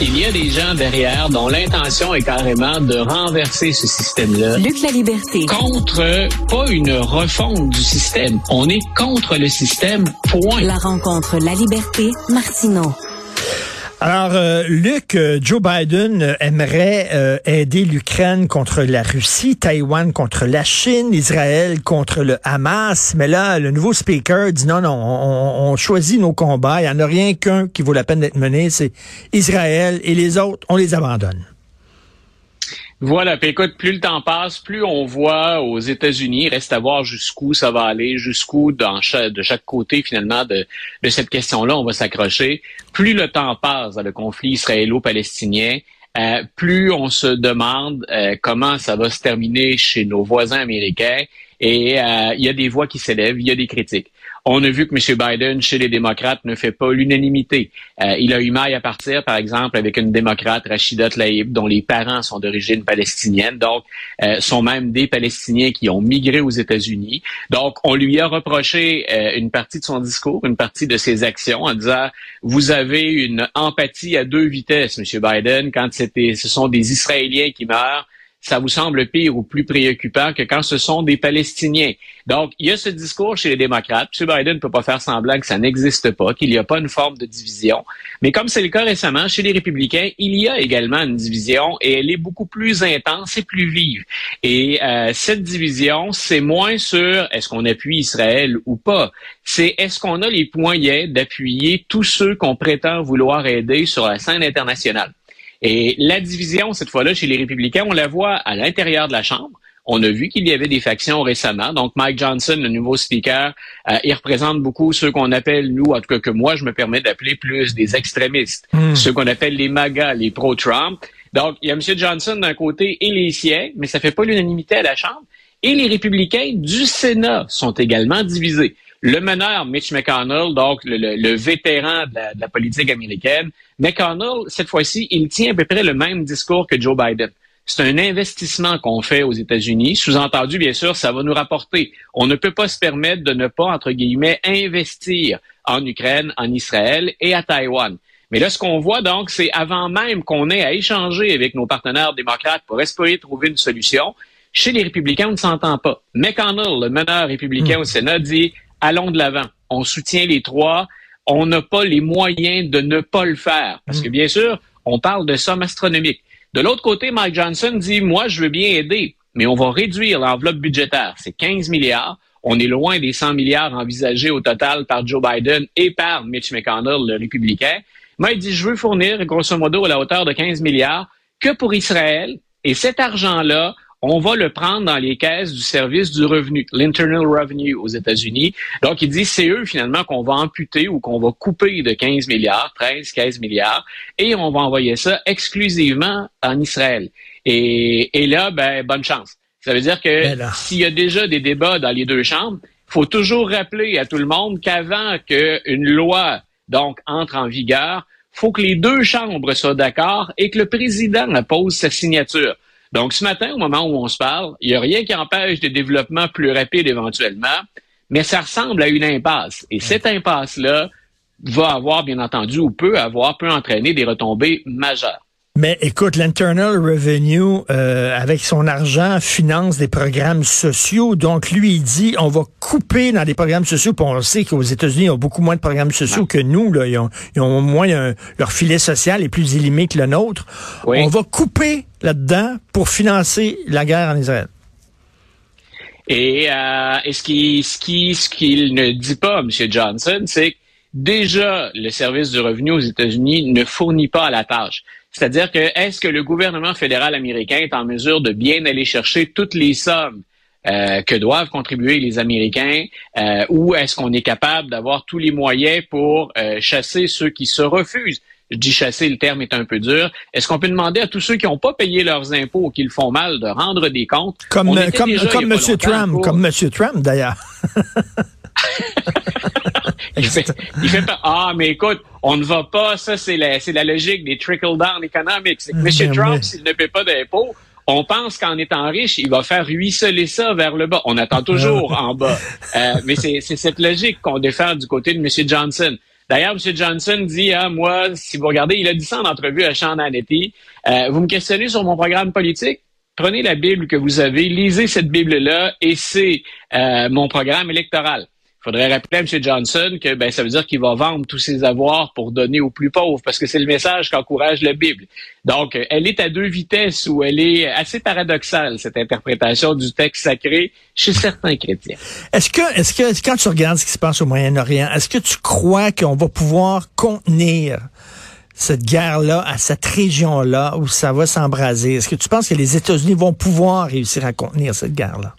Il y a des gens derrière dont l'intention est carrément de renverser ce système-là. Luc la liberté. Contre, pas une refonte du système. On est contre le système, point. La rencontre La liberté, Martineau. Alors, euh, Luc, euh, Joe Biden euh, aimerait aider l'Ukraine contre la Russie, Taïwan contre la Chine, Israël contre le Hamas. Mais là, le nouveau speaker dit non, non, on, on choisit nos combats. Il n'y en a rien qu'un qui vaut la peine d'être mené, c'est Israël. Et les autres, on les abandonne. Voilà, puis écoute, plus le temps passe, plus on voit aux États-Unis, reste à voir jusqu'où ça va aller, jusqu'où de chaque côté finalement de, de cette question-là, on va s'accrocher. Plus le temps passe dans le conflit israélo-palestinien, euh, plus on se demande euh, comment ça va se terminer chez nos voisins américains. Et euh, il y a des voix qui s'élèvent, il y a des critiques. On a vu que M. Biden, chez les démocrates, ne fait pas l'unanimité. Euh, il a eu maille à partir, par exemple, avec une démocrate, Rachida Tlaib, dont les parents sont d'origine palestinienne, donc euh, sont même des Palestiniens qui ont migré aux États-Unis. Donc, on lui a reproché euh, une partie de son discours, une partie de ses actions, en disant, vous avez une empathie à deux vitesses, M. Biden, quand ce sont des Israéliens qui meurent ça vous semble pire ou plus préoccupant que quand ce sont des Palestiniens. Donc, il y a ce discours chez les démocrates. M. Biden ne peut pas faire semblant que ça n'existe pas, qu'il n'y a pas une forme de division. Mais comme c'est le cas récemment chez les républicains, il y a également une division et elle est beaucoup plus intense et plus vive. Et euh, cette division, c'est moins sur est-ce qu'on appuie Israël ou pas. C'est est-ce qu'on a les moyens d'appuyer tous ceux qu'on prétend vouloir aider sur la scène internationale. Et la division, cette fois-là, chez les républicains, on la voit à l'intérieur de la Chambre. On a vu qu'il y avait des factions récemment. Donc, Mike Johnson, le nouveau speaker, euh, il représente beaucoup ceux qu'on appelle, nous, en tout cas que moi, je me permets d'appeler plus des extrémistes, hmm. ceux qu'on appelle les MAGA, les pro-Trump. Donc, il y a M. Johnson d'un côté et les siens, mais ça fait pas l'unanimité à la Chambre. Et les républicains du Sénat sont également divisés. Le meneur, Mitch McConnell, donc le, vétéran de la, politique américaine, McConnell, cette fois-ci, il tient à peu près le même discours que Joe Biden. C'est un investissement qu'on fait aux États-Unis. Sous-entendu, bien sûr, ça va nous rapporter. On ne peut pas se permettre de ne pas, entre guillemets, investir en Ukraine, en Israël et à Taïwan. Mais là, ce qu'on voit donc, c'est avant même qu'on ait à échanger avec nos partenaires démocrates pour espérer trouver une solution, chez les républicains, on ne s'entend pas. McConnell, le meneur républicain hmm. au Sénat, dit allons de l'avant. On soutient les trois. On n'a pas les moyens de ne pas le faire. Parce que, mm. bien sûr, on parle de sommes astronomiques. De l'autre côté, Mike Johnson dit, moi, je veux bien aider, mais on va réduire l'enveloppe budgétaire. C'est 15 milliards. On est loin des 100 milliards envisagés au total par Joe Biden et par Mitch McConnell, le républicain. Moi, il dit, je veux fournir, grosso modo, à la hauteur de 15 milliards que pour Israël. Et cet argent-là, on va le prendre dans les caisses du service du revenu, l'Internal Revenue aux États-Unis. Donc, il dit, c'est eux finalement qu'on va amputer ou qu'on va couper de 15 milliards, 13, 15 milliards, et on va envoyer ça exclusivement en Israël. Et, et là, ben, bonne chance. Ça veut dire que ben s'il y a déjà des débats dans les deux chambres, il faut toujours rappeler à tout le monde qu'avant qu'une loi donc entre en vigueur, faut que les deux chambres soient d'accord et que le président pose sa signature. Donc, ce matin, au moment où on se parle, il n'y a rien qui empêche des développements plus rapides éventuellement, mais ça ressemble à une impasse. Et cette impasse-là va avoir, bien entendu, ou peut avoir, peut entraîner des retombées majeures. Mais écoute, l'Internal Revenue, euh, avec son argent, finance des programmes sociaux. Donc, lui, il dit, on va couper dans des programmes sociaux. Puis on sait qu'aux États-Unis, ils ont beaucoup moins de programmes sociaux que nous. Là. Ils, ont, ils ont moins leur filet social est plus illimité que le nôtre. On va couper là-dedans pour financer la guerre en Israël. Et, euh, et ce qu'il ce qui, ce qu'il ne dit pas, M. Johnson, c'est que déjà, le service du revenu aux États-Unis ne fournit pas à la tâche. C'est-à-dire que est-ce que le gouvernement fédéral américain est en mesure de bien aller chercher toutes les sommes euh, que doivent contribuer les Américains, euh, ou est-ce qu'on est capable d'avoir tous les moyens pour euh, chasser ceux qui se refusent? Je dis chasser, le terme est un peu dur. Est-ce qu'on peut demander à tous ceux qui n'ont pas payé leurs impôts ou qui le font mal de rendre des comptes? Comme, comme, comme M. Trump, comme M. Trump d'ailleurs. il, fait, il fait pas, ah, mais écoute, on ne va pas, ça, c'est la, c'est la logique des trickle-down economics. M. Ben Trump, s'il ne paie pas d'impôts, on pense qu'en étant riche, il va faire ruisseler ça vers le bas. On attend toujours en bas. Euh, mais c'est, c'est cette logique qu'on défend du côté de M. Johnson. D'ailleurs, M. Johnson dit, ah, moi, si vous regardez, il a dit ça en entrevue à Sean Hannity, euh, vous me questionnez sur mon programme politique? Prenez la Bible que vous avez, lisez cette Bible-là et c'est euh, mon programme électoral. Faudrait rappeler à M. Johnson que ben, ça veut dire qu'il va vendre tous ses avoirs pour donner aux plus pauvres, parce que c'est le message qu'encourage la Bible. Donc, elle est à deux vitesses où elle est assez paradoxale, cette interprétation du texte sacré chez certains chrétiens. Est-ce que, est-ce que, quand tu regardes ce qui se passe au Moyen-Orient, est-ce que tu crois qu'on va pouvoir contenir cette guerre-là à cette région-là où ça va s'embraser? Est-ce que tu penses que les États-Unis vont pouvoir réussir à contenir cette guerre-là?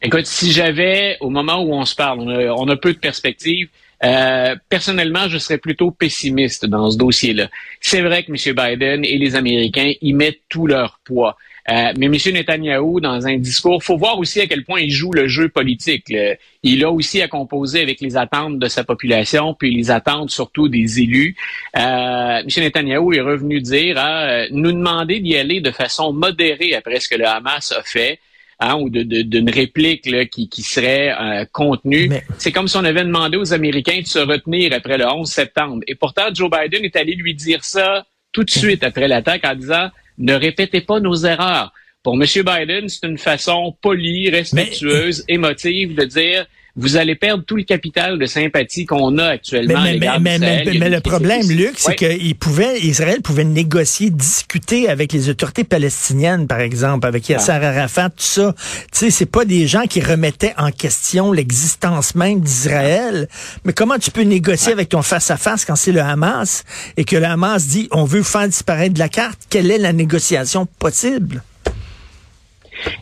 Écoute, si j'avais, au moment où on se parle, on a, peu de perspectives, euh, personnellement, je serais plutôt pessimiste dans ce dossier-là. C'est vrai que M. Biden et les Américains y mettent tout leur poids. Euh, mais M. Netanyahu, dans un discours, faut voir aussi à quel point il joue le jeu politique. Il a aussi à composer avec les attentes de sa population, puis les attentes surtout des élus. Euh, M. Netanyahu est revenu dire, ah, nous demander d'y aller de façon modérée après ce que le Hamas a fait. Hein, ou d'une réplique là, qui, qui, serait euh, contenue. C'est comme si on avait demandé aux Américains de se retenir après le 11 septembre. Et pourtant, Joe Biden est allé lui dire ça tout de suite après l'attaque en disant ne répétez pas nos erreurs. Pour M. Biden, c'est une façon polie, respectueuse, émotive de dire vous allez perdre tout le capital de sympathie qu'on a actuellement. Mais, mais, mais, mais le problème, Luc, c'est qu'il pouvait, Israël pouvait négocier, discuter avec les autorités palestiniennes, par exemple, avec Yasser Arafat, tout ça. Tu sais, c'est pas des gens qui remettaient en question l'existence même d'Israël. Mais comment tu peux négocier avec ton face-à-face quand c'est le Hamas et que le Hamas dit on veut faire disparaître de la carte? Quelle est la négociation possible?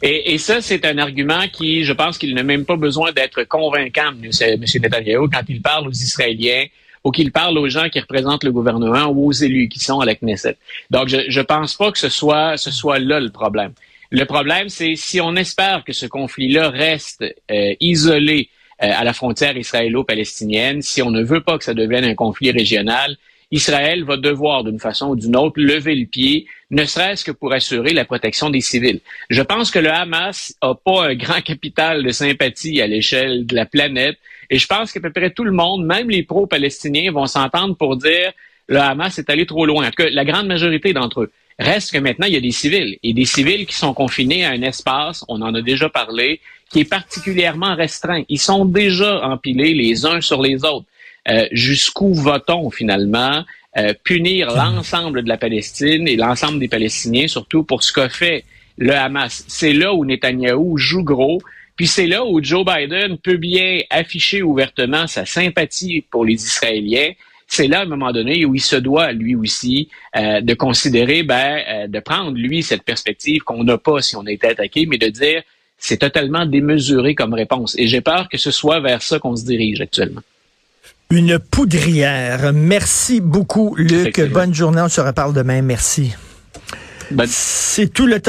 Et, ça, c'est un argument qui, je pense qu'il n'a même pas besoin d'être convaincant, M. Netanyahu, quand il parle aux Israéliens ou qu'il parle aux gens qui représentent le gouvernement ou aux élus qui sont à la Knesset. Donc, je ne pense pas que ce soit, ce soit là le problème. Le problème, c'est si on espère que ce conflit-là reste euh, isolé euh, à la frontière israélo-palestinienne, si on ne veut pas que ça devienne un conflit régional, Israël va devoir, d'une façon ou d'une autre, lever le pied, ne serait-ce que pour assurer la protection des civils. Je pense que le Hamas n'a pas un grand capital de sympathie à l'échelle de la planète, et je pense qu'à peu près tout le monde, même les pro-palestiniens, vont s'entendre pour dire le Hamas est allé trop loin, que la grande majorité d'entre eux. Reste que maintenant, il y a des civils, et des civils qui sont confinés à un espace, on en a déjà parlé, qui est particulièrement restreint. Ils sont déjà empilés les uns sur les autres. Euh, jusqu'où va-t-on finalement euh, punir l'ensemble de la Palestine et l'ensemble des Palestiniens, surtout pour ce qu'a fait le Hamas? C'est là où Netanyahou joue gros. Puis c'est là où Joe Biden peut bien afficher ouvertement sa sympathie pour les Israéliens. C'est là, à un moment donné, où il se doit, lui aussi, euh, de considérer, ben, de prendre, lui, cette perspective qu'on n'a pas si on a été attaqué, mais de dire, c'est totalement démesuré comme réponse. Et j'ai peur que ce soit vers ça qu'on se dirige actuellement. Une poudrière. Merci beaucoup, Luc. Bonne journée. On se reparle demain. Merci. C'est tout le temps.